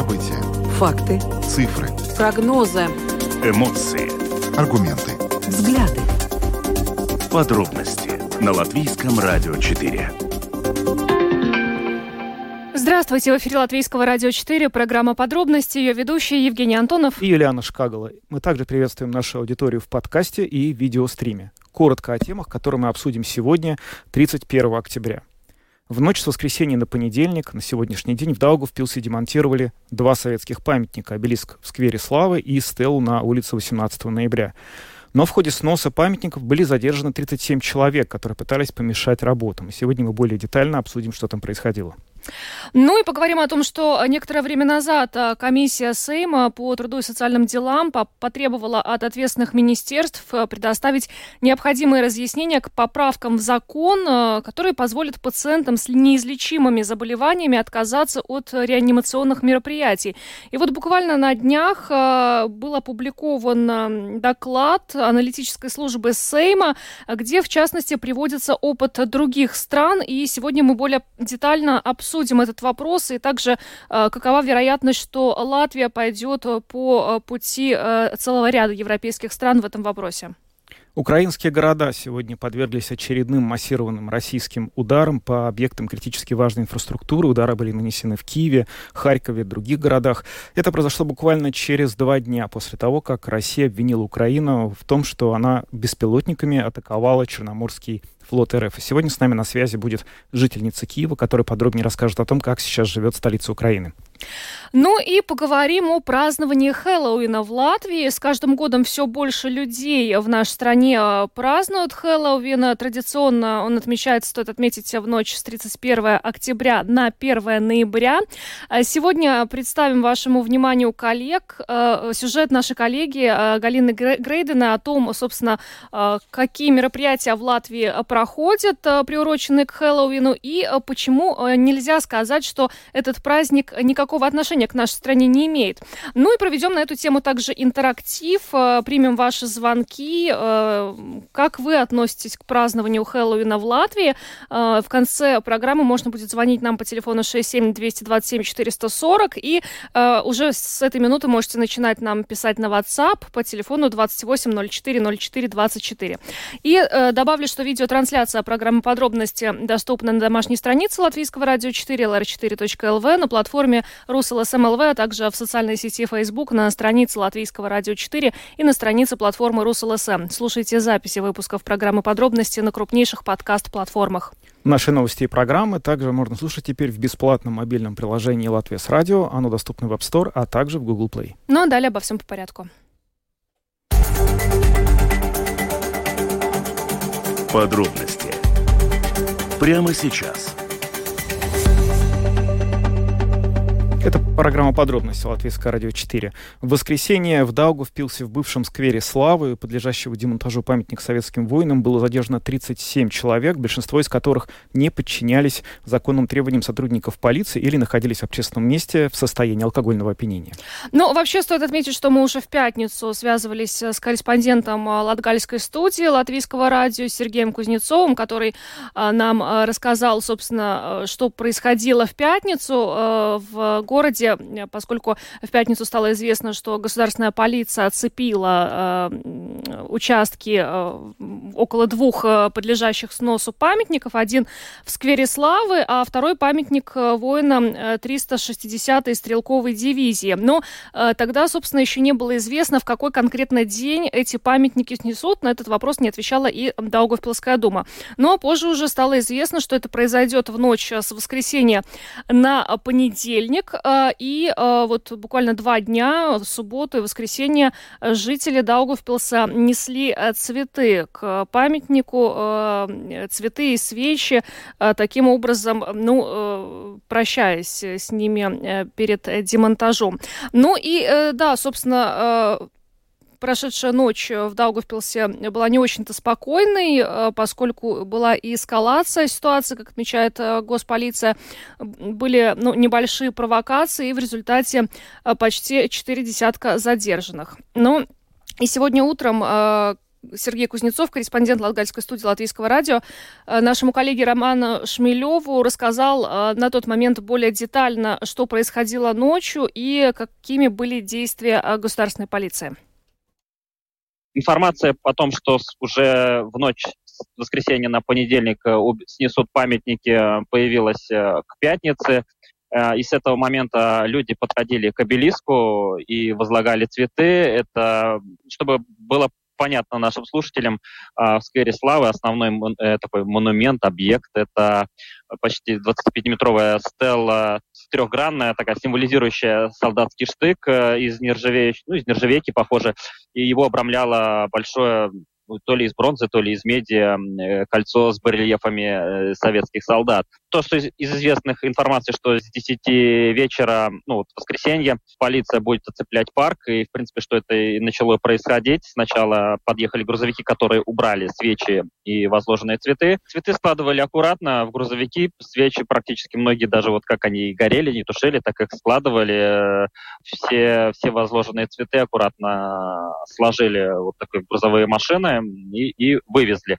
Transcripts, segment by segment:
События. Факты. Цифры. Прогнозы. Эмоции. Аргументы. Взгляды. Подробности на Латвийском радио 4. Здравствуйте, в эфире Латвийского радио 4, программа «Подробности», ее ведущие Евгений Антонов и Юлиана Шкагала. Мы также приветствуем нашу аудиторию в подкасте и видеостриме. Коротко о темах, которые мы обсудим сегодня, 31 октября. В ночь с воскресенья на понедельник, на сегодняшний день, в Даугавпилсе демонтировали два советских памятника – обелиск в сквере Славы и стелу на улице 18 ноября. Но в ходе сноса памятников были задержаны 37 человек, которые пытались помешать работам. И сегодня мы более детально обсудим, что там происходило. Ну и поговорим о том, что некоторое время назад а, комиссия Сейма по труду и социальным делам потребовала от ответственных министерств а, предоставить необходимые разъяснения к поправкам в закон, а, которые позволят пациентам с неизлечимыми заболеваниями отказаться от реанимационных мероприятий. И вот буквально на днях был опубликован доклад аналитической службы Сейма, где в частности приводится опыт других стран. И сегодня мы более детально обсудим обсудим этот вопрос и также э, какова вероятность, что Латвия пойдет э, по э, пути целого ряда европейских стран в этом вопросе. Украинские города сегодня подверглись очередным массированным российским ударам по объектам критически важной инфраструктуры. Удары были нанесены в Киеве, Харькове, других городах. Это произошло буквально через два дня после того, как Россия обвинила Украину в том, что она беспилотниками атаковала Черноморский флот РФ. И сегодня с нами на связи будет жительница Киева, которая подробнее расскажет о том, как сейчас живет столица Украины. Ну и поговорим о праздновании Хэллоуина в Латвии. С каждым годом все больше людей в нашей стране а, празднуют Хэллоуин. Традиционно он отмечается, стоит отметить, в ночь с 31 октября на 1 ноября. А сегодня представим вашему вниманию коллег а, сюжет нашей коллеги Галины Грейдена о том, собственно, какие мероприятия в Латвии проходят, приуроченные к Хэллоуину, и почему нельзя сказать, что этот праздник никакого отношения к нашей стране не имеет. Ну и проведем на эту тему также интерактив, э, примем ваши звонки. Э, как вы относитесь к празднованию Хэллоуина в Латвии? Э, в конце программы можно будет звонить нам по телефону 67 227 440 и уже с этой минуты можете начинать нам писать на WhatsApp по телефону 28 04 04 24. И добавлю, что видеотрансляция программы подробности доступна на домашней странице Латвийского радио 4 lr4.lv на платформе Русл СМЛВ, а также в социальной сети Facebook, на странице Латвийского радио 4 и на странице платформы РусЛСМ. Слушайте записи выпусков программы «Подробности» на крупнейших подкаст-платформах. Наши новости и программы также можно слушать теперь в бесплатном мобильном приложении «Латвия с радио». Оно доступно в App Store, а также в Google Play. Ну а далее обо всем по порядку. Подробности прямо сейчас – Это программа подробности Латвийское радио 4. В воскресенье в Даугу впился в бывшем сквере Славы, подлежащего демонтажу памятник советским воинам, было задержано 37 человек, большинство из которых не подчинялись законным требованиям сотрудников полиции или находились в общественном месте в состоянии алкогольного опьянения. Ну, вообще стоит отметить, что мы уже в пятницу связывались с корреспондентом а, Латгальской студии Латвийского радио Сергеем Кузнецовым, который а, нам рассказал, собственно, что происходило в пятницу в городе, э, поскольку в пятницу стало известно, что государственная полиция оцепила э, участки э, около двух э, подлежащих сносу памятников. Один в сквере Славы, а второй памятник э, воинам 360-й стрелковой дивизии. Но э, тогда, собственно, еще не было известно, в какой конкретно день эти памятники снесут. На этот вопрос не отвечала и Даугавпилская дума. Но позже уже стало известно, что это произойдет в ночь с воскресенья на понедельник. А, и а, вот буквально два дня, в субботу и воскресенье, жители Даугавпилса несли э, цветы к памятнику, э, цветы и свечи, э, таким образом, ну, прощаясь с ними перед демонтажом. Ну и, да, собственно, прошедшая ночь в Даугавпилсе была не очень-то спокойной, э, поскольку была и эскалация ситуации, как отмечает э, госполиция, были ну, небольшие провокации, и в результате э, почти четыре десятка задержанных. Ну, и сегодня утром Сергей Кузнецов, корреспондент Латгальской студии Латвийского радио, нашему коллеге Роману Шмелеву рассказал на тот момент более детально, что происходило ночью и какими были действия государственной полиции. Информация о том, что уже в ночь с воскресенья на понедельник снесут памятники, появилась к пятнице. И с этого момента люди подходили к обелиску и возлагали цветы. Это чтобы было понятно нашим слушателям, в сквере Славы основной э, такой монумент, объект, это почти 25-метровая стела, трехгранная, такая символизирующая солдатский штык э, из нержавейки, ну, из нержавейки, похоже, и его обрамляло большое ну, то ли из бронзы, то ли из меди э, кольцо с барельефами советских солдат то, что из, из известных информаций, что с 10 вечера, ну, вот воскресенье, полиция будет оцеплять парк, и, в принципе, что это и начало происходить. Сначала подъехали грузовики, которые убрали свечи и возложенные цветы. Цветы складывали аккуратно в грузовики, свечи практически многие даже вот как они горели, не тушили, так их складывали. Все, все возложенные цветы аккуратно сложили вот такие грузовые машины и, и вывезли.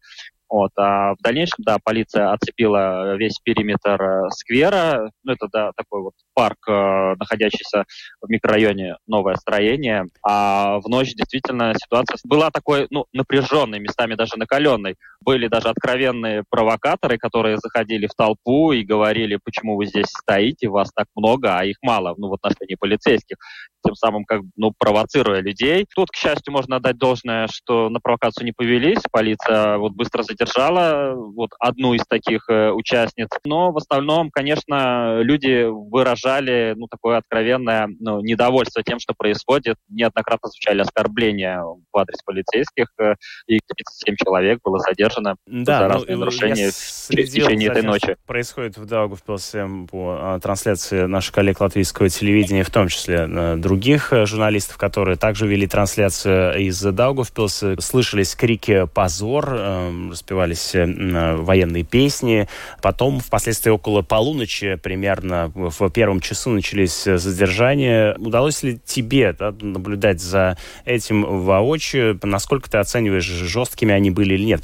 Вот. А в дальнейшем, да, полиция оцепила весь периметр э, сквера. Ну, это, да, такой вот парк, э, находящийся в микрорайоне Новое строение. А в ночь действительно ситуация была такой, ну, напряженной, местами даже накаленной. Были даже откровенные провокаторы, которые заходили в толпу и говорили, почему вы здесь стоите, вас так много, а их мало, ну, в отношении полицейских тем самым как ну, провоцируя людей. Тут, к счастью, можно отдать должное, что на провокацию не повелись. Полиция вот быстро задержала вот одну из таких э, участниц. Но в основном, конечно, люди выражали ну, такое откровенное ну, недовольство тем, что происходит. Неоднократно звучали оскорбления в адрес полицейских, э, и 37 человек было задержано да, за разные ну, нарушения в течение этой ночи. Происходит в Даугавпилсе по а, трансляции наших коллег латвийского телевидения, в том числе э, других журналистов, которые также вели трансляцию из Даугавпилса. Слышались крики «позор», распевались э, военные песни. Потом, впоследствии, около полуночи примерно, в первом часу начались задержания. Удалось ли тебе да, наблюдать за этим воочию? Насколько ты оцениваешь, жесткими они были или нет?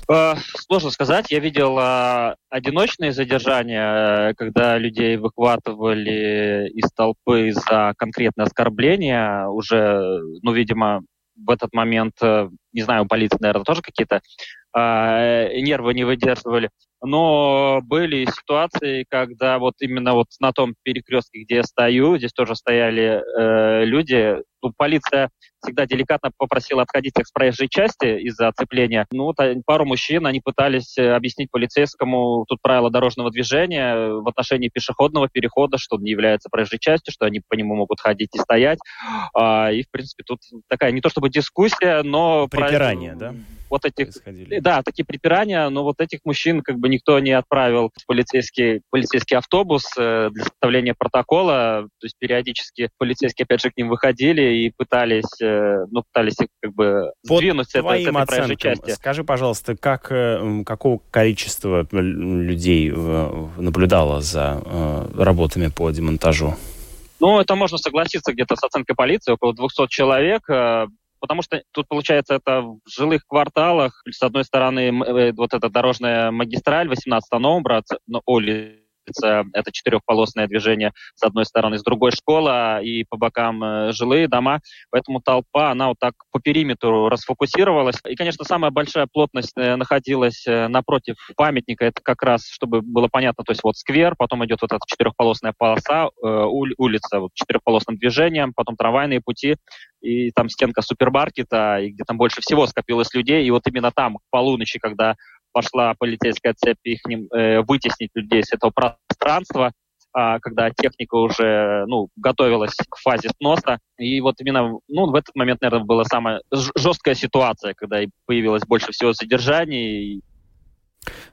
Сложно сказать. Я видел одиночные задержания, когда людей выхватывали из толпы за конкретное оскорбление уже, ну, видимо, в этот момент, э, не знаю, у полиции, наверное, тоже какие-то э, нервы не выдерживали. Но были ситуации, когда вот именно вот на том перекрестке, где я стою, здесь тоже стояли э, люди. Ну, полиция всегда деликатно попросила отходить их с проезжей части из-за оцепления. Ну, вот пару мужчин, они пытались э, объяснить полицейскому тут правила дорожного движения в отношении пешеходного перехода, что он не является проезжей частью, что они по нему могут ходить и стоять. А, и, в принципе, тут такая не то чтобы дискуссия, но... Припирание, про... да? вот этих, да, такие припирания, но вот этих мужчин как бы никто не отправил в полицейский, полицейский автобус э, для составления протокола, то есть периодически полицейские опять же к ним выходили и пытались, э, ну, пытались их как бы Под сдвинуть с этой, с этой оценкам, части. Скажи, пожалуйста, как, э, какого количества людей наблюдало за работами по демонтажу? Ну, это можно согласиться где-то с оценкой полиции, около 200 человек. Потому что тут, получается, это в жилых кварталах, с одной стороны, э, вот эта дорожная магистраль 18 номера, улица это четырехполосное движение с одной стороны, с другой школа и по бокам э, жилые дома. Поэтому толпа, она вот так по периметру расфокусировалась. И, конечно, самая большая плотность э, находилась э, напротив памятника. Это как раз, чтобы было понятно, то есть вот сквер, потом идет вот эта четырехполосная полоса, улица вот, четырехполосным движением, потом трамвайные пути, и там стенка супермаркета, и где там больше всего скопилось людей. И вот именно там, к полуночи, когда пошла полицейская цепь их э, вытеснить людей с этого пространства, а, когда техника уже ну, готовилась к фазе сноса. И вот именно ну, в этот момент, наверное, была самая жесткая ситуация, когда появилось больше всего задержаний.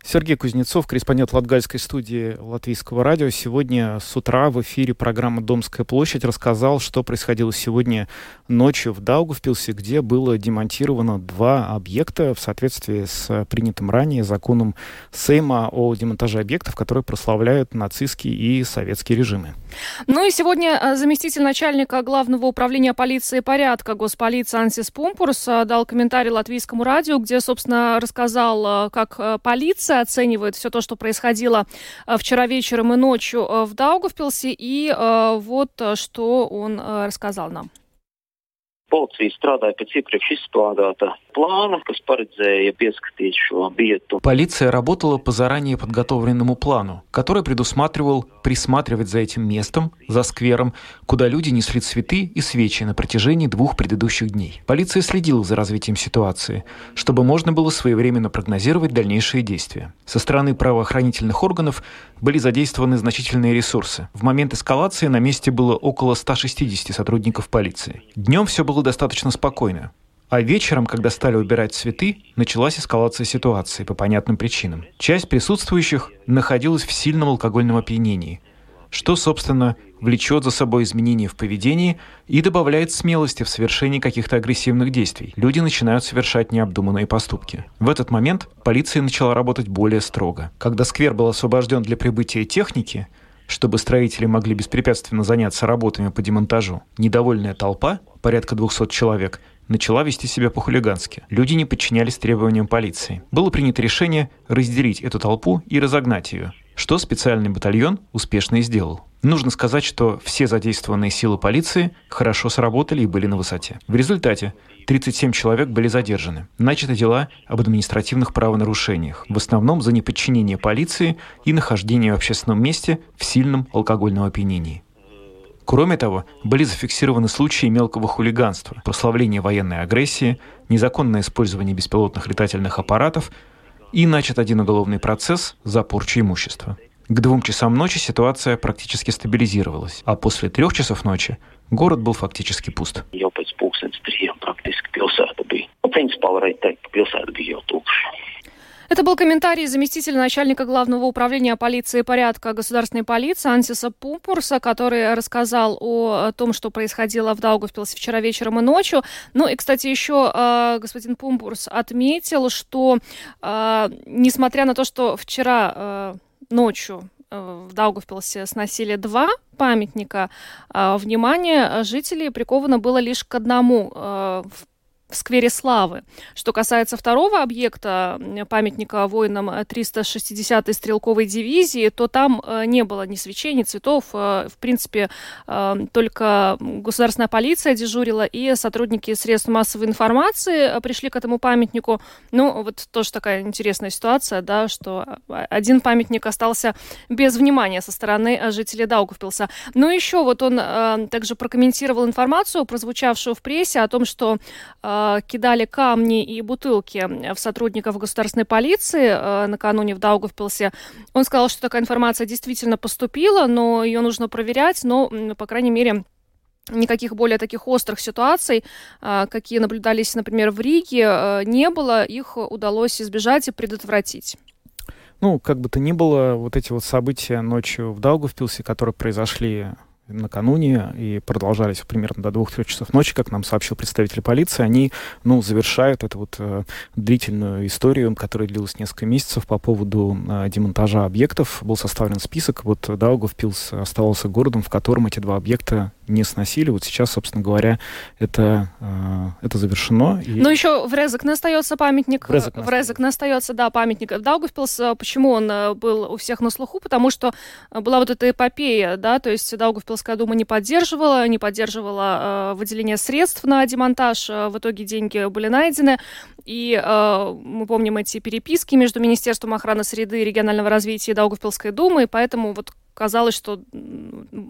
Сергей Кузнецов, корреспондент Латгальской студии Латвийского радио, сегодня с утра в эфире программы «Домская площадь» рассказал, что происходило сегодня ночью в Даугавпилсе, где было демонтировано два объекта в соответствии с принятым ранее законом Сейма о демонтаже объектов, которые прославляют нацистские и советские режимы. Ну и сегодня э, заместитель начальника Главного управления полиции порядка госполиции Ансис Пумпурс э, дал комментарий латвийскому радио, где, собственно, рассказал, э, как полиция оценивает все то, что происходило вчера вечером и ночью в Даугавпилсе, и вот что он рассказал нам. Policija strādāja pēc iepriekš izplānota плана, kas парedzēja pieskatīt šo vietu. Полиция работала по заранее подготовленному плану, который предусматривал присматривать за этим местом, за сквером, куда люди несли цветы и свечи на протяжении двух предыдущих дней. Полиция следила за развитием ситуации, чтобы можно было своевременно прогнозировать дальнейшие действия. Со стороны правоохранительных органов были задействованы значительные ресурсы. В момент эскалации на месте было около 160 сотрудников полиции. Днем все было достаточно спокойно. А вечером, когда стали убирать цветы, началась эскалация ситуации по понятным причинам. Часть присутствующих находилась в сильном алкогольном опьянении, что, собственно, влечет за собой изменения в поведении и добавляет смелости в совершении каких-то агрессивных действий. Люди начинают совершать необдуманные поступки. В этот момент полиция начала работать более строго. Когда сквер был освобожден для прибытия техники, чтобы строители могли беспрепятственно заняться работами по демонтажу, недовольная толпа, порядка 200 человек, начала вести себя по-хулигански. Люди не подчинялись требованиям полиции. Было принято решение разделить эту толпу и разогнать ее, что специальный батальон успешно и сделал. Нужно сказать, что все задействованные силы полиции хорошо сработали и были на высоте. В результате 37 человек были задержаны. Начаты дела об административных правонарушениях, в основном за неподчинение полиции и нахождение в общественном месте в сильном алкогольном опьянении. Кроме того, были зафиксированы случаи мелкого хулиганства, прославления военной агрессии, незаконное использование беспилотных летательных аппаратов и начат один уголовный процесс за порчу имущества. К двум часам ночи ситуация практически стабилизировалась, а после трех часов ночи город был фактически пуст. Jau ka pilsēta bija jau tukša. Это был комментарий заместителя начальника Главного управления полиции и порядка государственной полиции Ансиса Пупурса, который рассказал о том, что происходило в Даугавпилсе вчера вечером и ночью. Ну и, кстати, еще э, господин Пумпурс отметил, что э, несмотря на то, что вчера э, ночью в Даугавпилсе сносили два памятника, внимание жителей приковано было лишь к одному в в сквере Славы. Что касается второго объекта, памятника воинам 360-й стрелковой дивизии, то там э, не было ни свечей, ни цветов. Э, в принципе, э, только государственная полиция дежурила и сотрудники средств массовой информации пришли к этому памятнику. Ну, вот тоже такая интересная ситуация, да, что один памятник остался без внимания со стороны жителей Даугавпилса. Ну, еще вот он также прокомментировал информацию, прозвучавшую в прессе о том, что кидали камни и бутылки в сотрудников государственной полиции э, накануне в Даугавпилсе. Он сказал, что такая информация действительно поступила, но ее нужно проверять, но, по крайней мере, никаких более таких острых ситуаций, э, какие наблюдались, например, в Риге, не было. Их удалось избежать и предотвратить. Ну, как бы то ни было, вот эти вот события ночью в Даугавпилсе, которые произошли накануне и продолжались примерно до двух-трех часов ночи, как нам сообщил представитель полиции, они, ну, завершают эту вот э, длительную историю, которая длилась несколько месяцев по поводу э, демонтажа объектов. Был составлен список, вот Даугавпилс оставался городом, в котором эти два объекта не сносили. Вот сейчас, собственно говоря, это, э, это завершено. И... Ну, еще в Резекне остается памятник. В Резекне, в Резекне остается, да, памятник. Даугавпилс, э, почему он э, был у всех на слуху? Потому что э, была вот эта эпопея, да, то есть Даугавпилская дума не поддерживала, не поддерживала э, выделение средств на демонтаж. В итоге деньги были найдены. И э, мы помним эти переписки между Министерством охраны среды и регионального развития и Даугавпилской думы, и поэтому вот казалось, что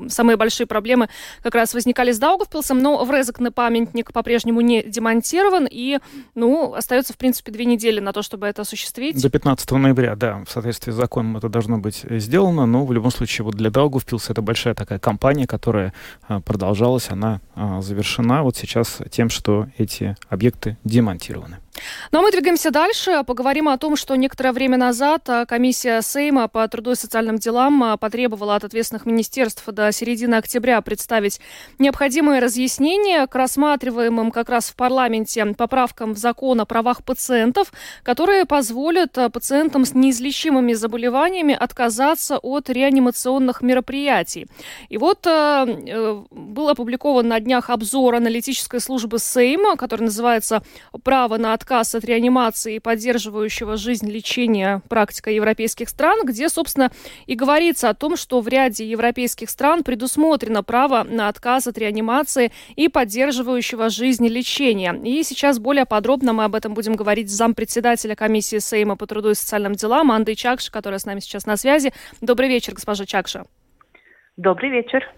самые большие проблемы как раз возникали с Даугавпилсом, но врезокный памятник по-прежнему не демонтирован, и, ну, остается, в принципе, две недели на то, чтобы это осуществить. До 15 ноября, да, в соответствии с законом это должно быть сделано, но в любом случае вот для Даугавпилса это большая такая кампания, которая а, продолжалась, она а, завершена вот сейчас тем, что эти объекты демонтированы. Ну а мы двигаемся дальше. Поговорим о том, что некоторое время назад а, комиссия Сейма по труду и социальным делам а, потребовала от ответственных министерств до середины октября представить необходимые разъяснения к рассматриваемым как раз в парламенте поправкам в закон о правах пациентов, которые позволят а, пациентам с неизлечимыми заболеваниями отказаться от реанимационных мероприятий. И вот э, был опубликован на днях обзор аналитической службы Сейма, который называется «Право на отказ от реанимации и поддерживающего жизнь лечения практика европейских стран, где, собственно, и говорится о том, что в ряде европейских стран предусмотрено право на отказ от реанимации и поддерживающего жизнь лечения. И сейчас более подробно мы об этом будем говорить с зампредседателя комиссии Сейма по труду и социальным делам Анды Чакши, которая с нами сейчас на связи. Добрый вечер, госпожа Чакша. Добрый вечер.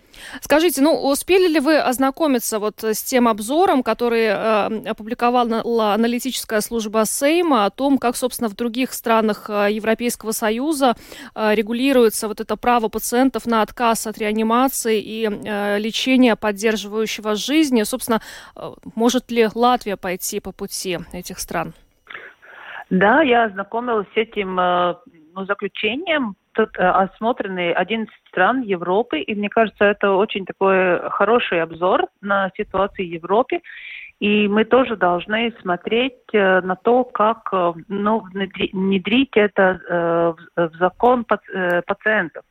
Скажите, ну успели ли вы ознакомиться вот с тем обзором, который э, опубликовала аналитическая служба Сейма о том, как, собственно, в других странах э, Европейского Союза э, регулируется вот это право пациентов на отказ от реанимации и э, лечения, поддерживающего жизни? Собственно, э, может ли Латвия пойти по пути этих стран? Да, я ознакомилась с этим э, ну, заключением тут э, осмотрены 11 стран Европы, и мне кажется, это очень такой хороший обзор на ситуацию в Европе. И мы тоже должны смотреть э, на то, как э, ну, внедрить это в закон пациентов.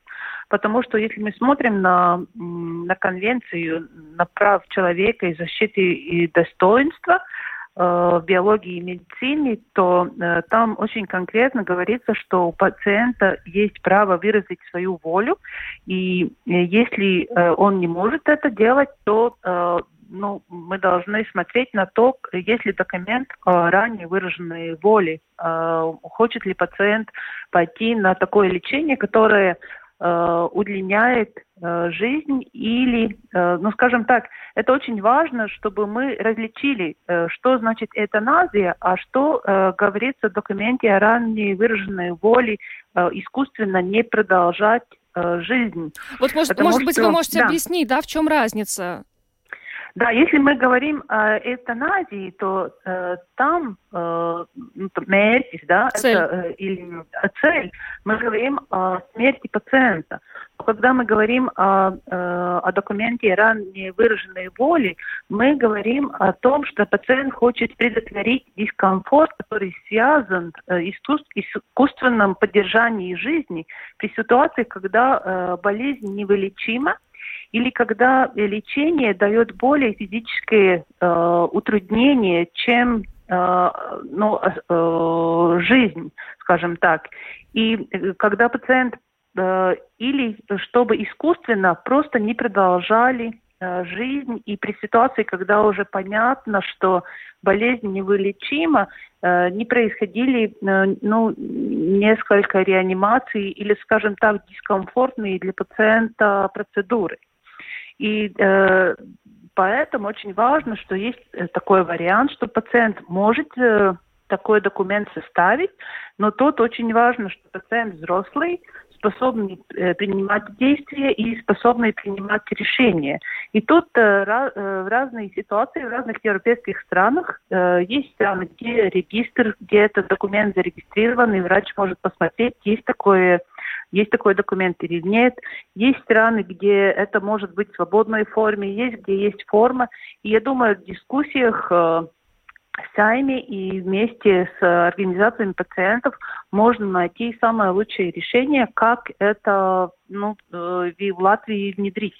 Потому что если мы смотрим на, на конвенцию на прав человека и защиты и достоинства, в биологии и медицине, то э, там очень конкретно говорится, что у пациента есть право выразить свою волю, и э, если э, он не может это делать, то э, ну, мы должны смотреть на то, есть ли документ э, ранее выраженной воли, э, хочет ли пациент пойти на такое лечение, которое э, удлиняет э, жизнь или, э, ну скажем так, это очень важно, чтобы мы различили, э, что значит эвтаназия, а что э, говорится в документе о ранней выраженной воле э, искусственно не продолжать э, жизнь. Вот может, может быть вы можете да. объяснить, да, в чем разница? Да, если мы говорим о эвтаназии, то э, там э, мērķis, ну, да, цель. Это, э, или цель, мы говорим о смерти пациента. Когда мы говорим о, э, о документе ранее выраженной воли, мы говорим о том, что пациент хочет предотвратить дискомфорт, который связан э, с искусственным поддержанием жизни при ситуации, когда э, болезнь невылечима, или когда лечение дает более физические э, утруднения, чем э, ну, э, жизнь, скажем так. И э, когда пациент э, или чтобы искусственно просто не продолжали жизнь, и при ситуации, когда уже понятно, что болезнь невылечима, э, не происходили э, ну, несколько реанимаций или, скажем так, дискомфортные для пациента процедуры. И э, поэтому очень важно, что есть э, такой вариант, что пациент может э, такой документ составить, но тут очень важно, что пациент взрослый, способный э, принимать действия и способный принимать решения. И тут э, э, в разные ситуации, в разных европейских странах есть страны, где регистр, где этот документ зарегистрирован, и врач может посмотреть, есть такое есть такой документ или нет. Есть страны, где это может быть в свободной форме, есть где есть форма. И я думаю, в дискуссиях э, сами и вместе с организациями пациентов можно найти самое лучшее решение, как это ну, э, в Латвии внедрить.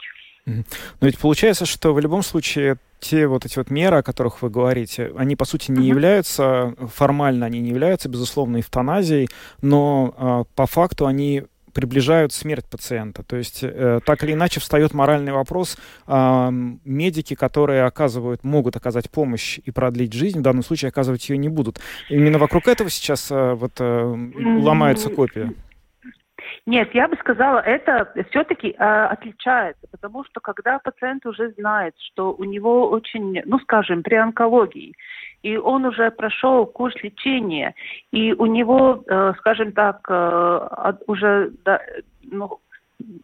Но ведь получается, что в любом случае те вот эти вот меры, о которых вы говорите, они, по сути, не uh-huh. являются, формально они не являются, безусловно, эвтаназией, но э, по факту они приближают смерть пациента. То есть э, так или иначе встает моральный вопрос. Э, медики, которые оказывают, могут оказать помощь и продлить жизнь, в данном случае оказывать ее не будут. Именно вокруг этого сейчас э, вот, э, ломается копия. Нет, я бы сказала, это все-таки э, отличается, потому что когда пациент уже знает, что у него очень, ну скажем, при онкологии, и он уже прошел курс лечения, и у него, э, скажем так, э, уже да, ну,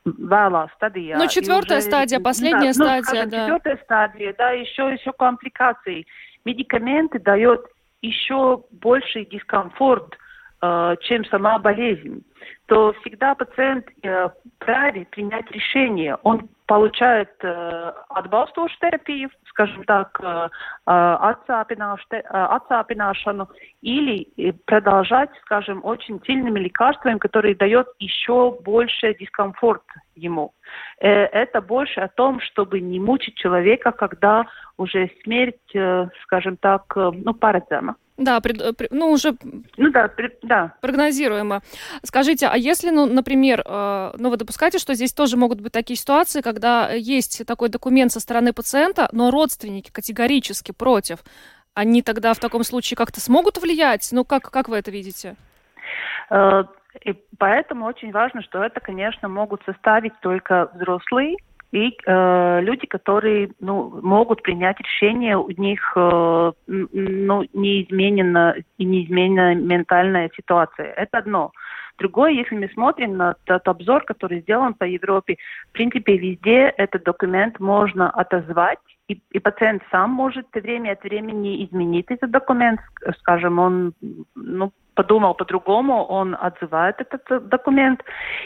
vēlā стадия. Ну, четвертая уже, стадия, последняя да, стадия, ну, скажем, да. Четвертая стадия, да, еще, еще компликации. Медикаменты дают еще больший дискомфорт, чем сама болезнь, то всегда пациент э, вправе принять решение. Он получает э, atbalstošu терапию, скажем так, э, отцапинашану, или продолжать, скажем, очень сильными лекарствами, которые дают еще больше дискомфорт ему. Это больше о том, чтобы не мучить человека, когда уже смерть, скажем так, ну, парадзема. Да, пред, ну уже ну, да, пред, да. прогнозируемо. Скажите, а если, ну, например, э, ну вы допускаете, что здесь тоже могут быть такие ситуации, когда есть такой документ со стороны пациента, но родственники категорически против, они тогда в таком случае как-то смогут влиять? Ну как, как вы это видите? Э, и поэтому очень важно, что это, конечно, могут составить только взрослые и э, люди, которые ну, могут принять решение, у них э, ну, неизменена и неизменна ментальная ситуация. Это одно. Другое, если мы смотрим на тот обзор, который сделан по Европе, в принципе, везде этот документ можно отозвать, и, и пациент сам может время от времени изменить этот документ, скажем, он ну, подумал по-другому, он отзывает этот документ.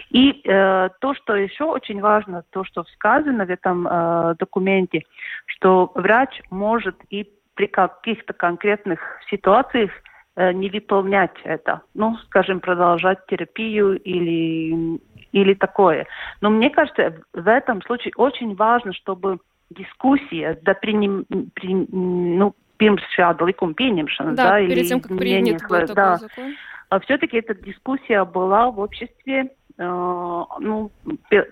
И э, то, что еще очень важно, то, что сказано в этом э, документе, что врач может и при каких-то конкретных ситуациях э, не выполнять это. Ну, скажем, продолжать терапию или, или такое. Но мне кажется, в этом случае очень важно, чтобы дискуссия до приним, при, ну, pirms šāda likuma pieņemšanas, да, да, перед или тем, как принят изменения, да, а все-таки эта дискуссия была в обществе э, ну,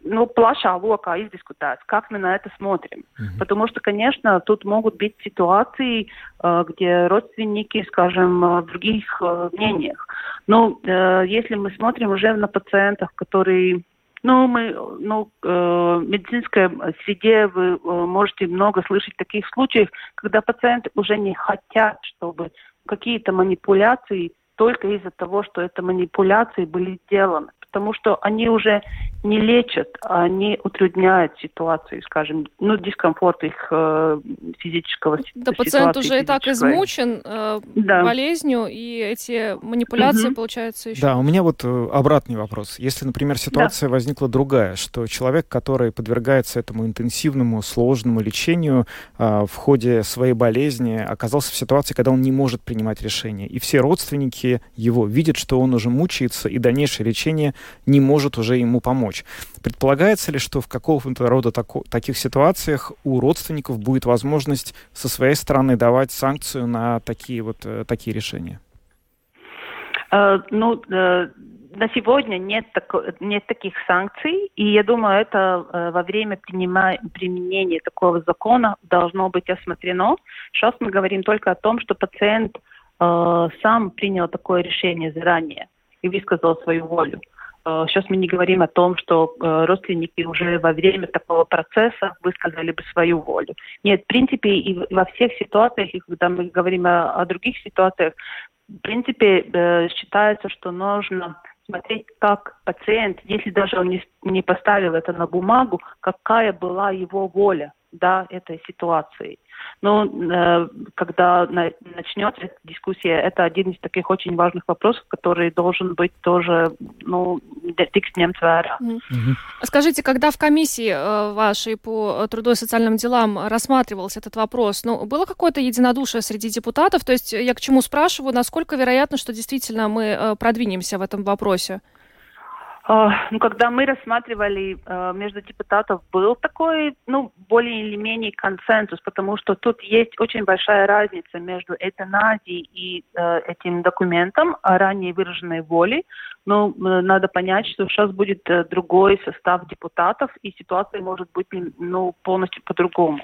ну, плаша лока издискутать, как мы на это смотрим. Uh-huh. Потому что, конечно, тут могут быть ситуации, э, где родственники, скажем, в других э, мнениях. Но если мы смотрим уже на пациентов, которые ну, мы, ну, э, в медицинской среде вы э, можете много слышать таких случаев, когда пациенты уже не хотят, чтобы какие-то манипуляции только из-за того, что это манипуляции были сделаны потому что они уже не лечат, а они утрудняют ситуацию, скажем, ну, дискомфорт их э, физического Да, пациент уже и так измучен э, да. болезнью, и эти манипуляции, угу. получается, еще... Да, у меня вот э, обратный вопрос. Если, например, ситуация да. возникла другая, что человек, который подвергается этому интенсивному, сложному лечению э, в ходе своей болезни, оказался в ситуации, когда он не может принимать решения, и все родственники его видят, что он уже мучается, и дальнейшее лечение не может уже ему помочь. Предполагается ли, что в какого-то рода тако, таких ситуациях у родственников будет возможность со своей стороны давать санкцию на такие вот э, такие решения? Uh, ну, uh на сегодня нет, так, нет таких санкций, и я думаю, это э, во время принима, применения такого закона должно быть осмотрено. Сейчас мы говорим только о том, что пациент э, сам принял такое решение заранее и высказал свою волю. Сейчас мы не говорим о том, что э, родственники уже во время такого процесса высказали бы свою волю. Нет, в принципе, и во всех ситуациях, и когда мы говорим о, о других ситуациях, в принципе, э, считается, что нужно смотреть, как пациент, если даже он не, не поставил это на бумагу, какая была его воля до этой ситуации. Но э, когда на, начнется эта дискуссия, это один из таких очень важных вопросов, который должен быть тоже, ну, tiks ņemts vērā. Скажите, когда в комиссии э, вашей по труду и социальным делам рассматривался этот вопрос, ну, было какое-то единодушие среди депутатов? То есть я к чему спрашиваю, насколько вероятно, что действительно мы э, продвинемся в этом вопросе? А, ну, когда мы рассматривали э, между депутатов, был такой, ну, более или менее консенсус, потому что тут есть очень большая разница между эвтаназией и э, этим документом о ранее выраженной воле. Но э, надо понять, что сейчас будет э, другой состав депутатов, и ситуация может быть ну, полностью по-другому.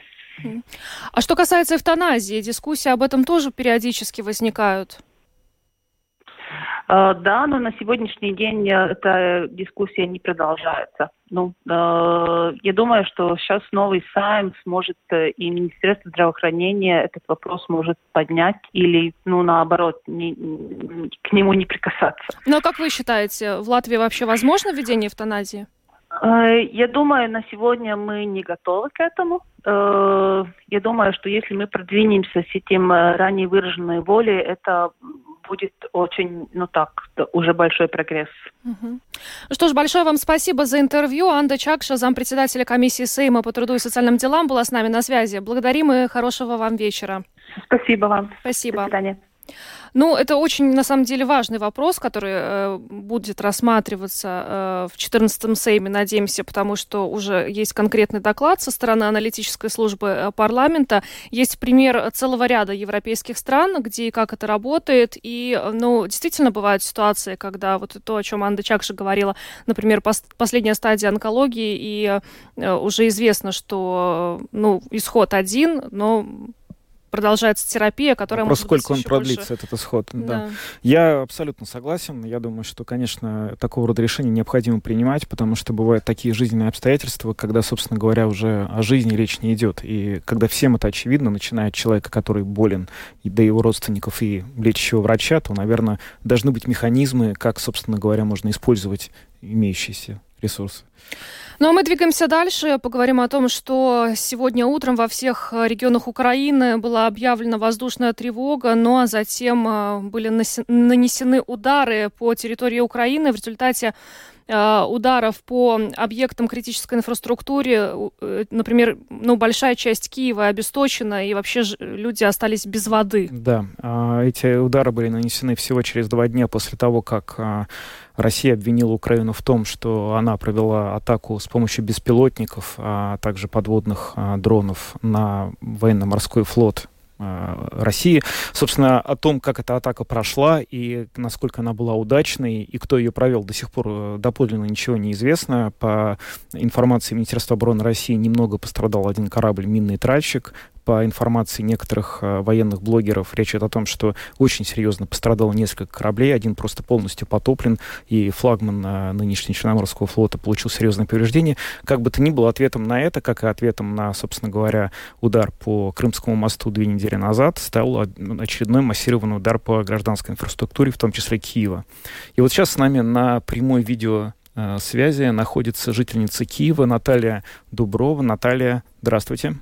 А что касается эвтаназии, дискуссии об этом тоже периодически возникают? Э, да, но на сегодняшний день э, эта дискуссия не продолжается. Ну, э, я думаю, что сейчас новый Сайм сможет и Министерство здравоохранения этот вопрос может поднять или, ну, наоборот, не, к нему не прикасаться. Но ну, как вы считаете, в Латвии вообще возможно введение эвтаназии? Я думаю, на сегодня мы не готовы к этому. Я думаю, что если мы продвинемся с этим ранее выраженной волей, это будет очень, ну так, уже большой прогресс. Угу. Что ж, большое вам спасибо за интервью. Анда Чакша, зампредседателя комиссии Сейма по труду и социальным делам, была с нами на связи. Благодарим и хорошего вам вечера. Спасибо вам. Спасибо. До свидания. Ну, это очень, на самом деле, важный вопрос, который э, будет рассматриваться э, в 14-м Сейме, надеемся, потому что уже есть конкретный доклад со стороны аналитической службы э, парламента. Есть пример целого ряда европейских стран, где и как это работает. И, э, ну, действительно бывают ситуации, когда вот то, о чем Анда Чакша говорила, например, пос последняя стадия онкологии, и э, уже известно, что, ну, исход один, но продолжается терапия, которая Вопрос, может сколько он продлится, больше... этот исход. Да. Да. Я абсолютно согласен. Я думаю, что, конечно, такого рода решения необходимо принимать, потому что бывают такие жизненные обстоятельства, когда, собственно говоря, уже о жизни речь не идет. И когда всем это очевидно, начиная от человека, который болен, и до его родственников и лечащего врача, то, наверное, должны быть механизмы, как, собственно говоря, можно использовать имеющиеся ресурсы. Ну а мы двигаемся дальше, поговорим о том, что сегодня утром во всех регионах Украины была объявлена воздушная тревога, ну а затем э, были нанесены удары по территории Украины. В результате ударов по объектам критической инфраструктуре, например, ну, большая часть Киева обесточена, и вообще люди остались без воды. Да, а, эти удары были нанесены всего через два дня после того, как а, Россия обвинила Украину в том, что она провела атаку с помощью беспилотников, а также подводных а, дронов на военно-морской флот России. Собственно, о том, как эта атака прошла и насколько она была удачной, и кто ее провел, до сих пор э, доподлинно ничего не известно. По информации Министерства обороны России немного пострадал один корабль «Минный тральщик», по информации некоторых э, военных блогеров, речь идет о том, что очень серьезно пострадало несколько кораблей, один просто полностью потоплен, и флагман э, нынешнего Черноморского флота получил серьезное повреждение. Как бы то ни было, ответом на это, как и ответом на, собственно говоря, удар по Крымскому мосту две недели назад, стал очередной массированный удар по гражданской инфраструктуре, в том числе Киева. И вот сейчас с нами на прямой видео э, связи находится жительница Киева Наталья Дуброва. Наталья, здравствуйте.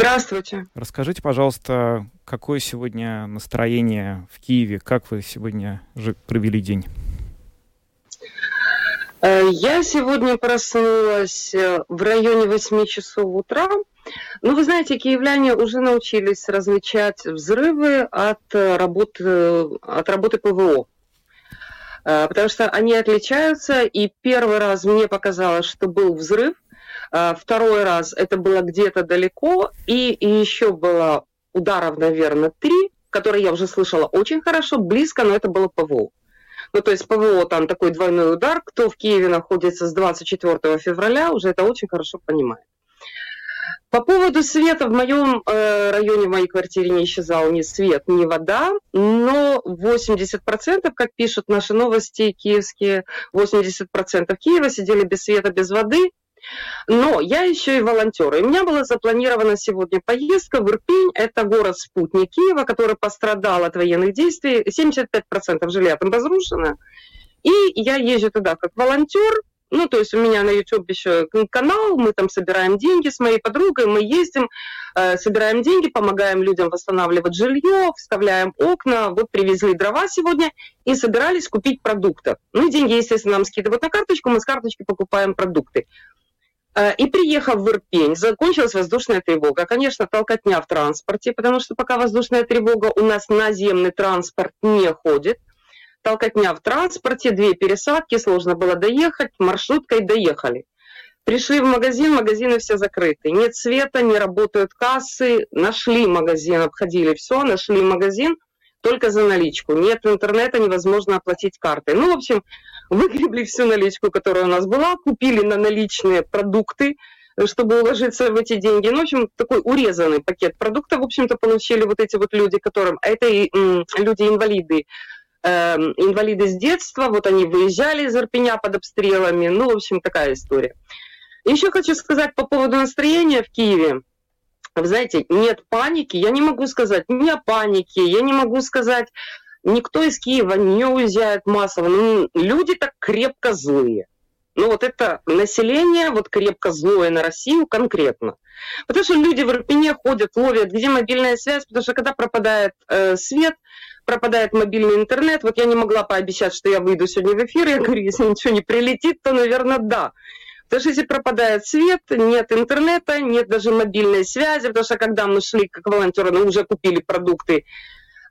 Здравствуйте. Расскажите, пожалуйста, какое сегодня настроение в Киеве? Как вы сегодня же провели день? Э, я сегодня проснулась э, в районе 8 часов утра. Ну, вы знаете, киевляне уже научились различать взрывы от э, работы, от работы ПВО. Потому что они отличаются, и первый раз мне показалось, что был взрыв – второй раз это было где-то далеко, и, и еще было ударов, наверное, три, которые я уже слышала очень хорошо, близко, но это было ПВО. Ну, то есть ПВО там такой двойной удар. Кто в Киеве находится с 24 февраля, уже это очень хорошо понимает. По поводу света в моем э, районе, в моей квартире не исчезал ни свет, ни вода, но 80%, как пишут наши новости киевские, 80% Киева сидели без света, без воды, но я еще и волонтер. И у меня была запланирована сегодня поездка в Ирпень. Это город-спутник Киева, который пострадал от военных действий. 75% жилья там разрушено. И я езжу туда как волонтер. Ну, то есть у меня на YouTube еще канал, мы там собираем деньги с моей подругой, мы ездим, э, собираем деньги, помогаем людям восстанавливать жилье, вставляем окна. Вот привезли дрова сегодня и собирались купить продуктов. Ну, деньги, естественно, нам скидывают на карточку, мы с карточки покупаем продукты. Э, и приехав в Ирпень, закончилась воздушная тревога. Конечно, толкотня в транспорте, потому что пока воздушная тревога у нас наземный транспорт не ходит. Толкотня в транспорте, две пересадки, сложно было доехать, маршруткой доехали. Пришли в магазин, магазины все закрыты. Нет света, не работают кассы. Нашли магазин, обходили все, нашли магазин – только за наличку. Нет интернета, невозможно оплатить картой. Ну, в общем, выгребли всю наличку, которая у нас была, купили на наличные продукты, чтобы уложиться в эти деньги. Ну, в общем, такой урезанный пакет продуктов, в общем-то, получили вот эти вот люди, которым... Это и люди-инвалиды, э, инвалиды с детства, вот они выезжали из Ирпеня под обстрелами, ну, в общем, такая история. Еще хочу сказать по поводу настроения в Киеве. Вы знаете, нет паники, я не могу сказать ни о панике, я не могу сказать, никто из Киева не уезжает массово. Ну, люди так крепко злые. Ну вот это население вот крепко злое на Россию конкретно. Потому что люди в Ирпене ходят, ловят, где мобильная связь, потому что когда пропадает э, свет, пропадает мобильный интернет, вот я не могла пообещать, что я выйду сегодня в эфир, я говорю, если ничего не прилетит, то, наверное, да. Потому что если пропадает свет, нет интернета, нет даже мобильной связи, потому что когда мы шли как волонтеры, мы уже купили продукты,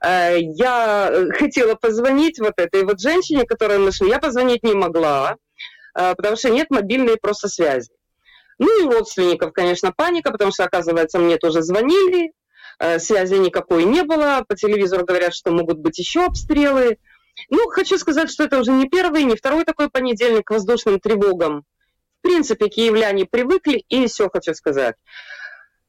я хотела позвонить вот этой вот женщине, которой мы шли, я позвонить не могла, э, потому что нет мобильной просто связи. Ну и родственников, конечно, паника, потому что, оказывается, мне тоже звонили, э, связи никакой не было, по телевизору говорят, что могут быть еще обстрелы. Ну, хочу сказать, что это уже не первый, не второй такой понедельник к воздушным тревогам. В принципе, киевляне привыкли, и все хочу сказать.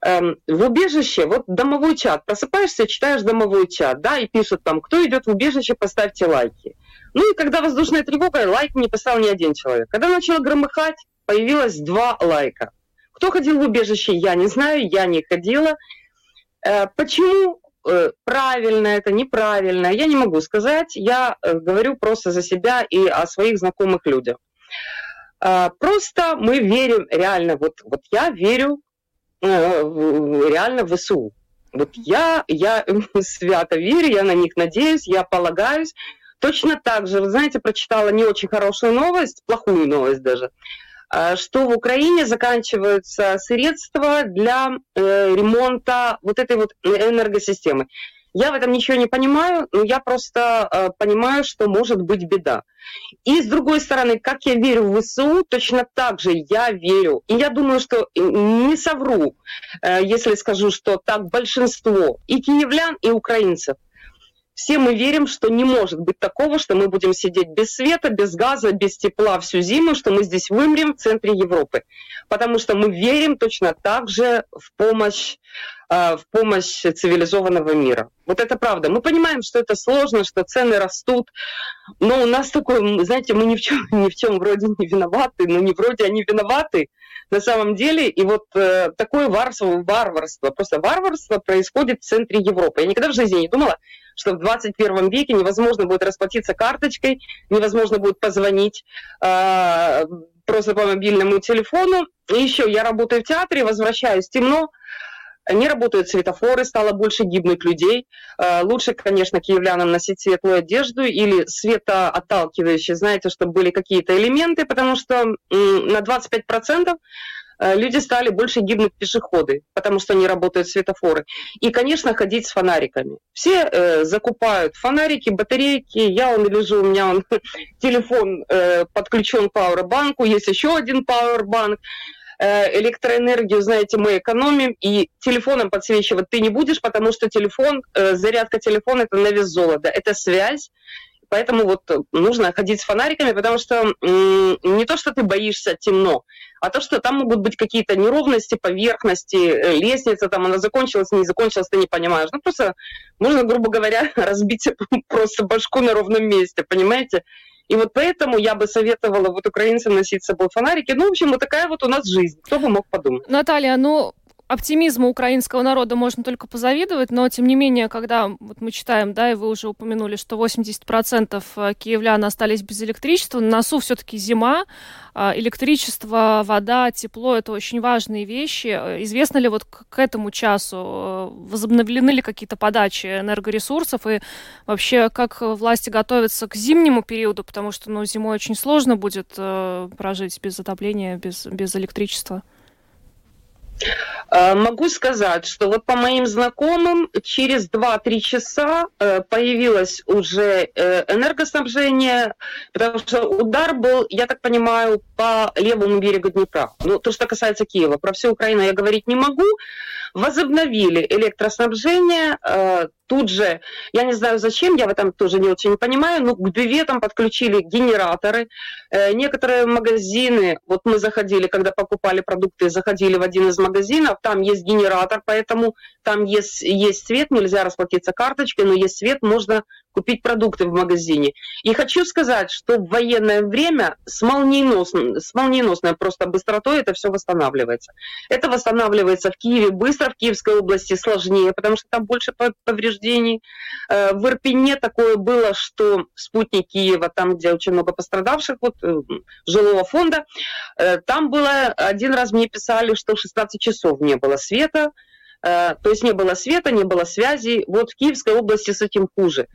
Эм, в убежище, вот домовой чат, просыпаешься, читаешь домовой чат, да, и пишут там, кто идет в убежище, поставьте лайки. Ну и когда воздушная тревога, лайк не поставил ни один человек. Когда начало громыхать, появилось два лайка. Кто ходил в убежище, я не знаю, я не ходила. Э, почему э, правильно это, неправильно, я не могу сказать. Я э, говорю просто за себя и о своих знакомых людях. Просто мы верим реально, вот, вот я верю реально в ВСУ. Вот я, я свято верю, я на них надеюсь, я полагаюсь. Точно так же, вы знаете, прочитала не очень хорошую новость, плохую новость даже, а, что в Украине заканчиваются средства для э, ремонта вот этой вот энергосистемы. Я в этом ничего не понимаю, но я просто э, понимаю, что может быть беда. И с другой стороны, как я верю в ВСУ, точно так же я верю. И я думаю, что не совру, э, если скажу, что так большинство и киевлян, и украинцев – все мы верим, что не может быть такого, что мы будем сидеть без света, без газа, без тепла всю зиму, что мы здесь вымрем в центре Европы. Потому что мы верим точно так же в помощь, э, в помощь цивилизованного мира. Вот это правда. Мы понимаем, что это сложно, что цены растут, но у нас такое, знаете, мы ни в чем, ни в чем вроде не виноваты, но не вроде они виноваты на самом деле. И вот э, такое варварство, варварство, просто варварство происходит в центре Европы. Я никогда в жизни не думала, что в 21 веке невозможно будет расплатиться карточкой, невозможно будет позвонить э, просто по мобильному телефону. И еще я работаю в театре, возвращаюсь темно, не работают светофоры, стало больше гибнуть людей. Э, лучше, конечно, киевлянам носить светлую одежду или светоотталкивающие, знаете, чтобы были какие-то элементы, потому что на 25% Э, люди стали больше гибнуть пешеходы, потому что не работают светофоры. И, конечно, ходить с фонариками. Все э, закупают фонарики, батарейки. Я он лежу, у меня он телефон э, подключен к пауэрбанку, есть еще один пауэрбанк э, электроэнергию, знаете, мы экономим, и телефоном подсвечивать ты не будешь, потому что телефон, э, зарядка телефона – это на вес золота, это связь, поэтому вот нужно ходить с фонариками, потому что не то, что ты боишься темно, а то, что там могут быть какие-то неровности, поверхности, э, лестница там, она закончилась, не закончилась, ты не понимаешь. Ну, просто можно, грубо говоря, разбить просто башку на ровном месте, понимаете? И вот поэтому я бы советовала вот украинцам носить с собой фонарики. Ну, в общем, вот такая вот у нас жизнь. Кто бы мог подумать. Наталья, ну, оптимизму украинского народа можно только позавидовать, но тем не менее, когда вот мы читаем, да, и вы уже упомянули, что 80% э, киевлян остались без электричества, на носу все-таки зима, а, электричество, вода, тепло – это очень важные вещи. Известно ли вот к этому часу, э, возобновлены ли какие-то подачи энергоресурсов и вообще как власти готовятся к зимнему периоду, потому что ну, зимой очень сложно будет э, прожить без отопления, без, без электричества? Э, могу сказать, что вот по моим знакомым через 2-3 часа э, появилось уже э, энергоснабжение, потому что удар был, я так понимаю, по левому берегу Днепра. Ну, то, что касается Киева. Про всю Украину я говорить не могу. Возобновили электроснабжение тут же, я не знаю зачем, я в этом тоже не очень понимаю, но к бюветам подключили генераторы. Э, некоторые магазины, вот мы заходили, когда покупали продукты, заходили в один из магазинов, там есть генератор, поэтому там есть, есть свет, нельзя расплатиться карточкой, но есть свет, можно купить продукты в магазине. И хочу сказать, что в военное время с, молниеносной, с молниеносной просто быстротой это все восстанавливается. Это восстанавливается в Киеве быстро, в Киевской области сложнее, потому что там больше повреждений. Э, в Ирпене такое было, что спутник Киева, там, где очень много пострадавших, вот, э, жилого фонда, э, там было, один раз мне писали, что 16 часов не было света, то есть не было света, не было связи. Вот в Киевской области с этим хуже.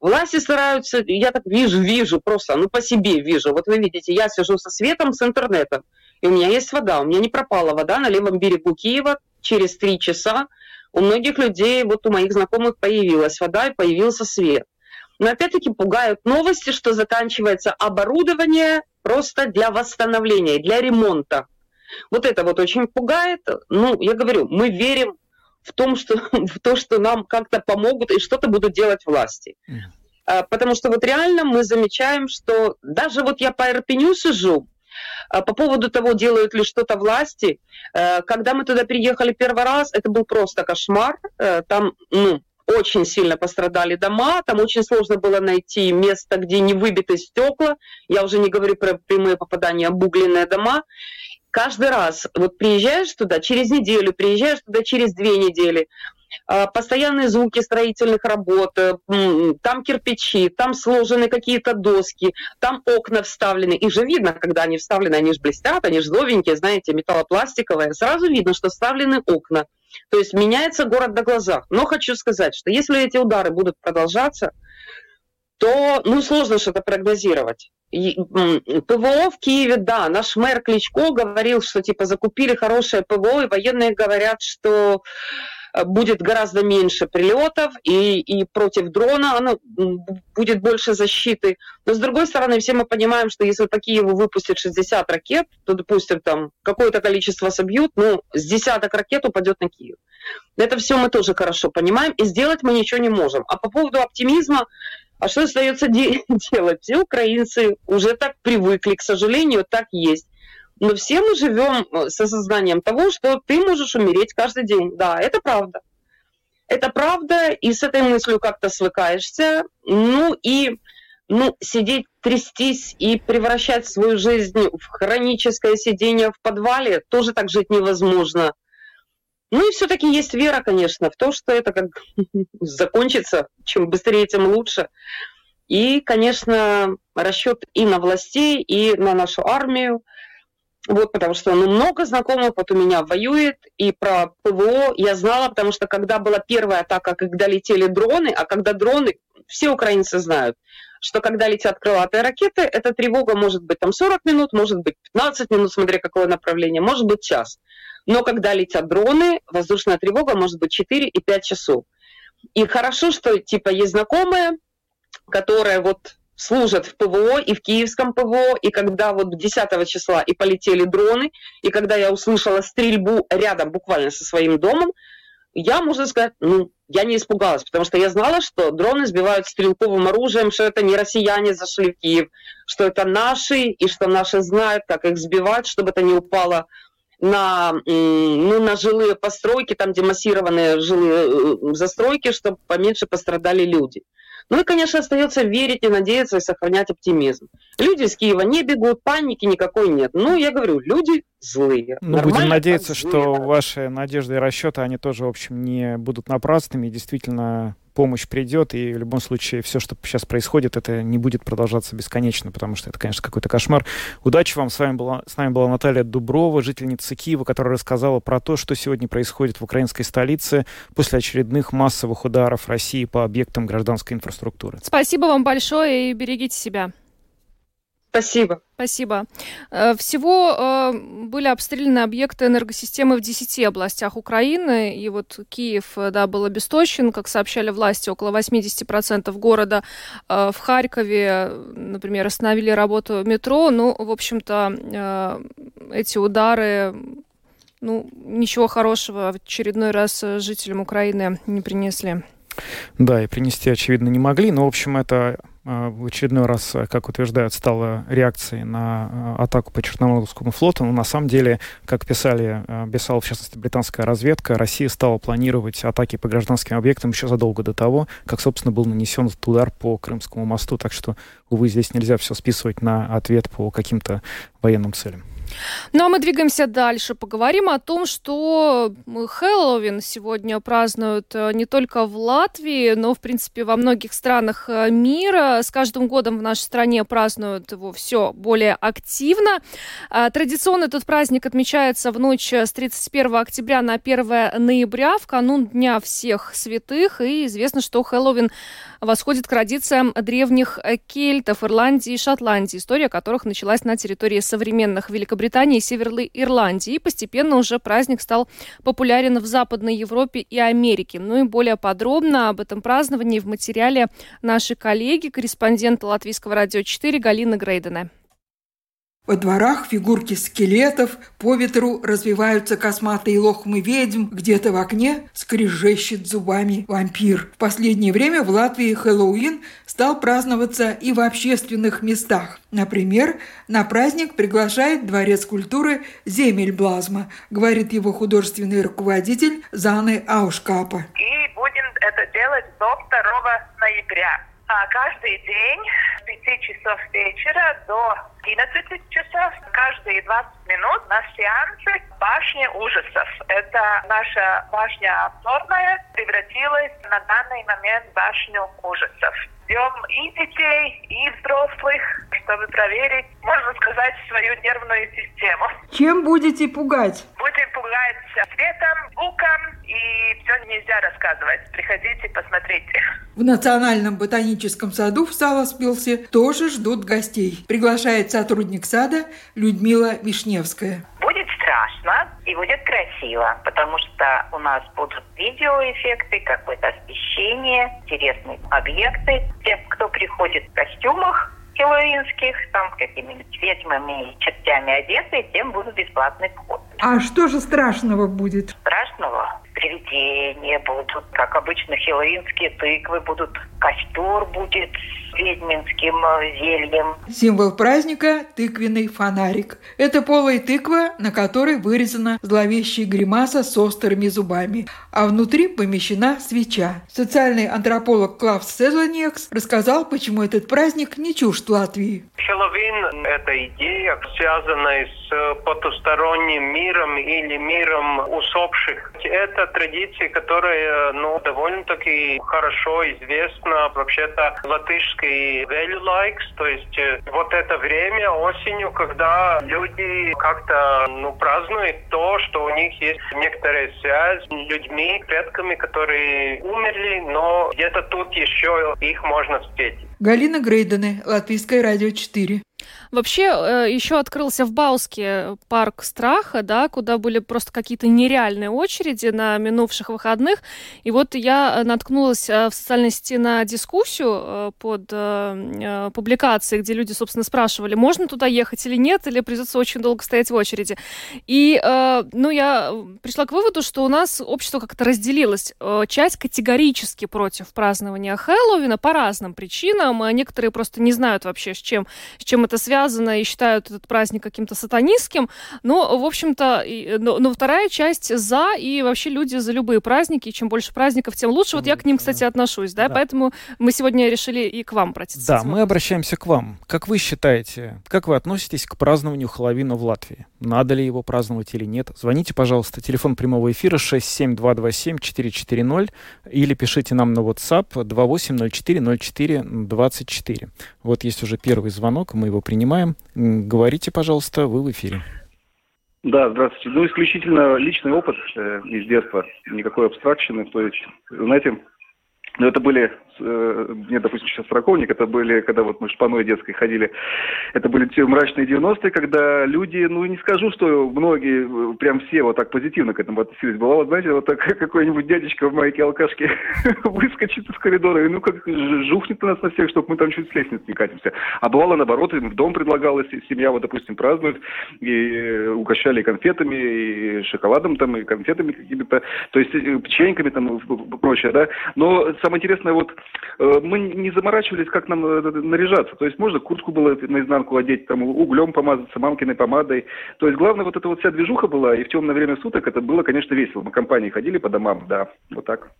Власти стараются, я так вижу, вижу просто, ну по себе вижу. Вот вы видите, я сижу со светом, с интернетом, и у меня есть вода. У меня не пропала вода на левом берегу Киева через три часа. У многих людей, вот у моих знакомых появилась вода и появился свет. Но опять-таки пугают новости, что заканчивается оборудование просто для восстановления, для ремонта. Вот это вот очень пугает. Ну, я говорю, мы верим в том, что, в то, что нам как-то помогут и что-то будут делать власти. Mm. Потому что вот реально мы замечаем, что даже вот я по Ирпеню сижу, а, по поводу того, делают ли что-то власти, э, когда мы туда приехали первый раз, это был просто кошмар. Э, там, ну, очень сильно пострадали дома, там очень сложно было найти место, где не выбиты стекла. Я уже не говорю про прямые попадания, обугленные дома каждый раз, вот приезжаешь туда через неделю, приезжаешь туда через две недели, а, постоянные звуки строительных работ, э, там кирпичи, там сложены какие-то доски, там окна вставлены. И же видно, когда они вставлены, они же блестят, они же новенькие, знаете, металлопластиковые. Сразу видно, что вставлены окна. То есть меняется город на глазах. Но хочу сказать, что если эти удары будут продолжаться, то ну, сложно что-то прогнозировать. ПВО в Киеве, да, наш мэр Кличко говорил, что типа закупили хорошее ПВО, и военные говорят, что э, будет гораздо меньше прилетов, и, и против дрона оно будет больше защиты. Но с другой стороны, все мы понимаем, что если по Киеву выпустят 60 ракет, то, допустим, там какое-то количество собьют, ну, с десяток ракет упадет на Киев. Это все мы тоже хорошо понимаем, и сделать мы ничего не можем. А по поводу оптимизма, а что остается де- делать? Все украинцы уже так привыкли, к сожалению, так есть. Но все мы живем э, с осознанием того, что ты можешь умереть каждый день. Да, это правда. Это правда, и с этой мыслью как-то свыкаешься. Ну и ну, сидеть, трястись и превращать свою жизнь в хроническое сидение в подвале, тоже так жить невозможно. Ну и все-таки есть вера, конечно, в то, что это как закончится, чем быстрее, тем лучше. И, конечно, расчет и на властей, и на нашу армию. Вот, потому что ну, много знакомых вот у меня воюет, и про ПВО я знала, потому что когда была первая атака, когда летели дроны, а когда дроны, все украинцы знают, что когда летят крылатые ракеты, эта тревога может быть там 40 минут, может быть 15 минут, смотря какое направление, может быть час. Но когда летят дроны, воздушная тревога может быть 4 и 5 часов. И хорошо, что типа есть знакомые, которые вот служат в ПВО и в киевском ПВО, и когда вот 10 числа и полетели дроны, и когда я услышала стрельбу рядом буквально со своим домом, я, можно сказать, ну, я не испугалась, потому что я знала, что дроны сбивают стрелковым оружием, что это не россияне зашли в Киев, что это наши, и что наши знают, как их сбивать, чтобы это не упало на, ну, на жилые постройки, там, где массированные жилые э, застройки, чтобы поменьше пострадали люди. Ну и, конечно, остается верить и надеяться и сохранять оптимизм. Люди из Киева не бегут, паники никакой нет. Ну, я говорю, люди злые. Ну, будем надеяться, что ваши надежды и расчеты, они тоже, в общем, не будут напрасными. Действительно, помощь придет, и в любом случае все, что сейчас происходит, это не будет продолжаться бесконечно, потому что это, конечно, какой-то кошмар. Удачи вам. С вами была, с нами была Наталья Дуброва, жительница Киева, которая рассказала про то, что сегодня происходит в украинской столице после очередных массовых ударов России по объектам гражданской инфраструктуры. Спасибо вам большое и берегите себя. Спасибо. Спасибо. Э, всего э, были обстреляны объекты энергосистемы в 10 областях Украины. И вот Киев, э, да, был обесточен, как сообщали власти, около 80% города. В Харькове, например, остановили работу метро. Ну, в общем-то, эти удары ну, ничего хорошего в очередной раз жителям Украины не принесли. Да, и принести, очевидно, не могли. Но, в общем, это в очередной раз, как утверждают, стало реакцией на а, атаку по Черноморскому флоту. Но на самом деле, как писали, а, писала в частности британская разведка, Россия стала планировать атаки по гражданским объектам еще задолго до того, как, собственно, был нанесен этот удар по Крымскому мосту. Так что, увы, здесь нельзя все списывать на ответ по каким-то военным целям. Ну а мы двигаемся дальше. Поговорим о том, что Хэллоуин сегодня празднуют э, не только в Латвии, но, в принципе, во многих странах э, мира. С каждым годом в нашей стране празднуют его все более активно. А, традиционно этот праздник отмечается в ночь с 31 октября на 1 ноября, в канун Дня всех святых. И известно, что Хэллоуин восходит к традициям древних кельтов Ирландии и Шотландии, история которых началась на территории современных Великобритании и Северной Ирландии. И постепенно уже праздник стал популярен в Западной Европе и Америке. Ну и более подробно об этом праздновании в материале нашей коллеги, корреспондента Латвийского радио 4 Галины Грейдена. Во дворах фигурки скелетов, по ветру развиваются косматые лохмы ведьм, где-то в окне скрежещет зубами вампир. В последнее время в Латвии Хэллоуин стал праздноваться и в общественных местах. Например, на праздник приглашает Дворец культуры Земельблазма, говорит его художественный руководитель Заны Аушкапа. И будем это делать до 2 ноября. А каждый день с 5 часов вечера до 11 часов, каждые 20 минут на сеансе башни ужасов. Это наша башня обзорная превратилась на данный момент в башню ужасов. Ждем и детей, и взрослых, чтобы проверить, можно сказать, свою нервную систему. Чем будете пугать? Будем пугать светом, звуком, и все нельзя рассказывать. Приходите, посмотрите. В Национальном ботаническом саду в Саласпилсе тоже ждут гостей. Приглашает сотрудник сада Людмила Вишневская. Будет страшно и будет красиво, потому что у нас будут видеоэффекты, какое-то освещение, интересные объекты. Те, кто приходит в костюмах, хэллоуинских, там какими-нибудь ведьмами и чертями одеты, тем будут бесплатный вход. А что же страшного будет? Страшного? Привидения будут, как обычно, хэллоуинские тыквы будут, костер будет ведьминским э, зельем. Символ праздника – тыквенный фонарик. Это полая тыква, на которой вырезана зловещая гримаса с острыми зубами, а внутри помещена свеча. Социальный антрополог Клавс Сезонекс рассказал, почему этот праздник не чужд Латвии. Хэллоуин – это идея, связанная с потусторонним миром или миром усопших. Это традиция, которая ну, довольно-таки хорошо известна вообще-то латышской и value likes, то есть э, вот это время осенью, когда люди как-то ну, празднуют то, что у них есть некоторая связь с людьми, предками, которые умерли, но где-то тут еще их можно встретить. Галина Грейдене, Латвийское радио 4. Вообще, э, еще открылся в Бауске парк страха, да, куда были просто какие-то нереальные очереди на минувших выходных. И вот я наткнулась э, в социальной сети на дискуссию э, под публикацией, где люди, собственно, спрашивали, можно туда ехать или нет, или придется очень долго стоять в очереди. И, ну, я пришла к выводу, что у нас общество как-то разделилось. Часть категорически против празднования Хэллоуина по разным причинам. А некоторые просто не знают вообще, с чем, с чем это это связано и считают этот праздник каким-то сатанистским. Но, в общем-то, но, но вторая часть за, и вообще люди за любые праздники. И чем больше праздников, тем лучше. Вот я к ним, кстати, отношусь, да, да. поэтому мы сегодня решили и к вам обратиться. Да, мы обращаемся к вам. Как вы считаете, как вы относитесь к празднованию Хэллоуина в Латвии? Надо ли его праздновать или нет? Звоните, пожалуйста, телефон прямого эфира 67227-440 или пишите нам на WhatsApp 28040424. Вот есть уже первый звонок, мы его принимаем. Говорите, пожалуйста, вы в эфире. Да, здравствуйте. Ну, исключительно личный опыт э, из детства, никакой абстракшины. То есть, знаете, ну, это были мне, допустим, сейчас сороковник, это были, когда вот мы шпаной детской ходили, это были те мрачные 90-е, когда люди, ну, не скажу, что многие, прям все вот так позитивно к этому относились. Была, вот, знаете, вот так какой-нибудь дядечка в майке алкашки выскочит из коридора и, ну, как жухнет нас на всех, чтобы мы там чуть с лестницы не катимся. А бывало, наоборот, им в дом предлагалось, семья, вот, допустим, празднует, и угощали конфетами, и шоколадом там, и конфетами какими-то, то есть э, печеньками там и прочее, да. Но самое интересное, вот, э, мы не заморачивались, как нам э, наряжаться. То есть можно куртку было наизнанку одеть, там, углем помазаться, мамкиной помадой. То есть главное, вот эта вот вся движуха была, и в темное время суток это было, конечно, весело. Мы компании ходили по домам, да, вот так.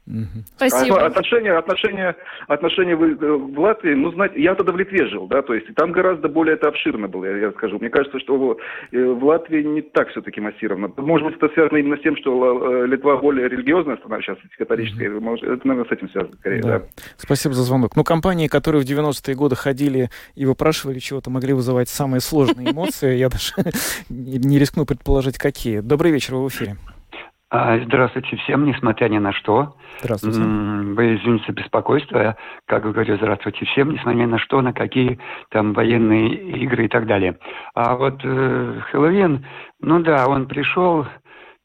Спасибо. А, отношения, отношения, отношения в, в Латвии, ну, знаете, я тогда в Литве жил, да, то есть там гораздо более это обширно было, я, я скажу. Мне кажется, что в Латвии не так все-таки массированно. Может быть, это связано именно с тем, что Литва более религиозная страна сейчас, католическая. Mm-hmm. Может, это, наверное, с этим связано скорее, да. да. Спасибо за звонок. Ну, компании, которые в 90-е годы ходили и выпрашивали чего-то, могли вызывать самые сложные эмоции. Я даже не рискну предположить, какие. Добрый вечер, вы в эфире. А, здравствуйте всем, несмотря ни на что. Здравствуйте. Вы извините беспокойство. Как говорю, здравствуйте всем, несмотря ни на что, на какие там военные игры и так далее. А вот э, Хэллоуин, ну да, он пришел,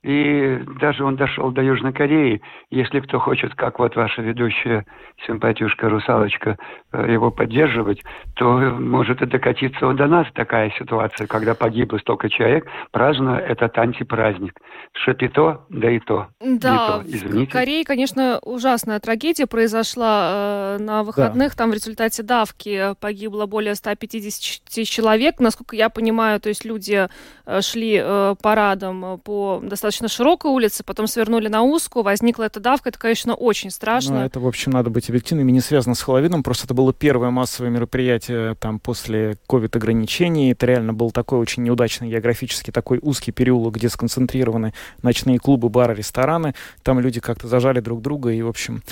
и даже он дошел до Южной Кореи. Если кто хочет, как вот ваша ведущая симпатюшка Русалочка, э, его поддерживать, то может и докатиться до нас такая ситуация, когда погибло столько человек, празднуя этот антипраздник. Шапито, да и то. Да, то, извините. в Корее, конечно, ужасная трагедия произошла э, на выходных. Да. Там в результате давки погибло более 150 человек. Насколько я понимаю, то есть люди э, шли э, парадом по достаточно достаточно широкой улице, потом свернули на узкую, возникла эта давка. Это, конечно, очень страшно. Ну, это, в общем, надо быть объективными, не связано с Хэллоуином. Просто это было первое массовое мероприятие там после ковид-ограничений. Это реально был такой очень неудачный географически такой узкий переулок, где сконцентрированы ночные клубы, бары, рестораны. Там люди как-то зажали друг друга. И, в общем,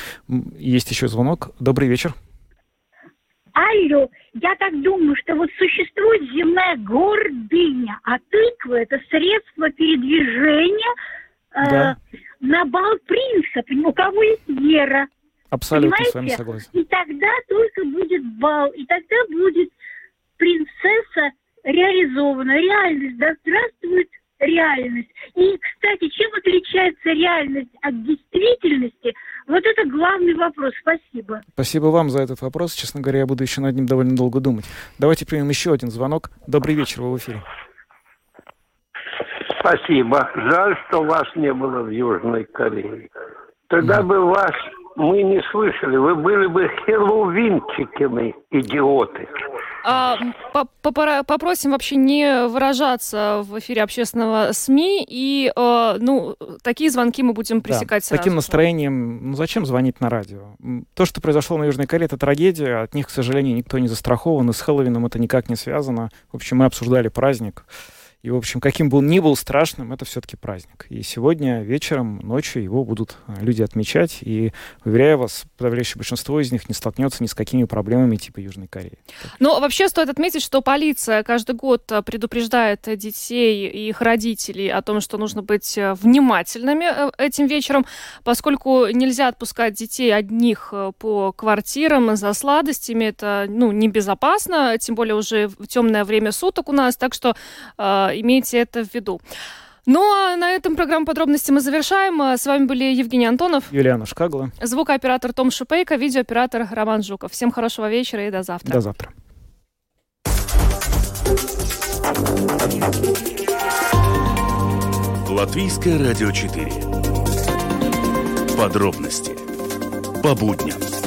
есть еще звонок. Добрый вечер. Алло, я так думаю, что вот существует земная гордыня, а тыква – это средство передвижения э, да. на бал принца, у кого есть вера. Абсолютно Понимаете? с вами согласен. И тогда только будет бал, и тогда будет принцесса реализована, реальность, да здравствует реальность. И, кстати, чем отличается реальность от действительности? Вот это главный вопрос. Спасибо. Спасибо вам за этот вопрос. Честно говоря, я буду еще над ним довольно долго думать. Давайте примем еще один звонок. Добрый вечер, вы в эфире. Спасибо. Жаль, что вас не было в Южной Корее. Тогда mm. бы вас мы не слышали. Вы были бы хеллоуинчиками, идиоты. А, попросим вообще не выражаться в эфире общественного СМИ, и э, ну, такие звонки мы будем пресекать да, сразу. таким настроением, ну зачем звонить на радио? То, что произошло на Южной Корее, это трагедия, от них, к сожалению, никто не застрахован, и с Хэллоуином это никак не связано. В общем, мы обсуждали праздник. И, в общем, каким был ни был страшным, это все-таки праздник. И сегодня вечером, ночью его будут э, люди отмечать. И, уверяю вас, подавляющее большинство из них не столкнется ни с какими проблемами типа Южной Кореи. Но вообще стоит отметить, что полиция каждый год э, предупреждает детей и их родителей о том, что нужно быть э, внимательными этим вечером, поскольку нельзя отпускать детей одних по квартирам за сладостями. Это ну, небезопасно, тем более уже в темное время суток у нас. Так что имейте это в виду. Ну а на этом программу подробности мы завершаем. С вами были Евгений Антонов, Юлиана Шкагла, звукооператор Том Шупейко, видеооператор Роман Жуков. Всем хорошего вечера и до завтра. До завтра. Латвийское радио 4. Подробности по будням.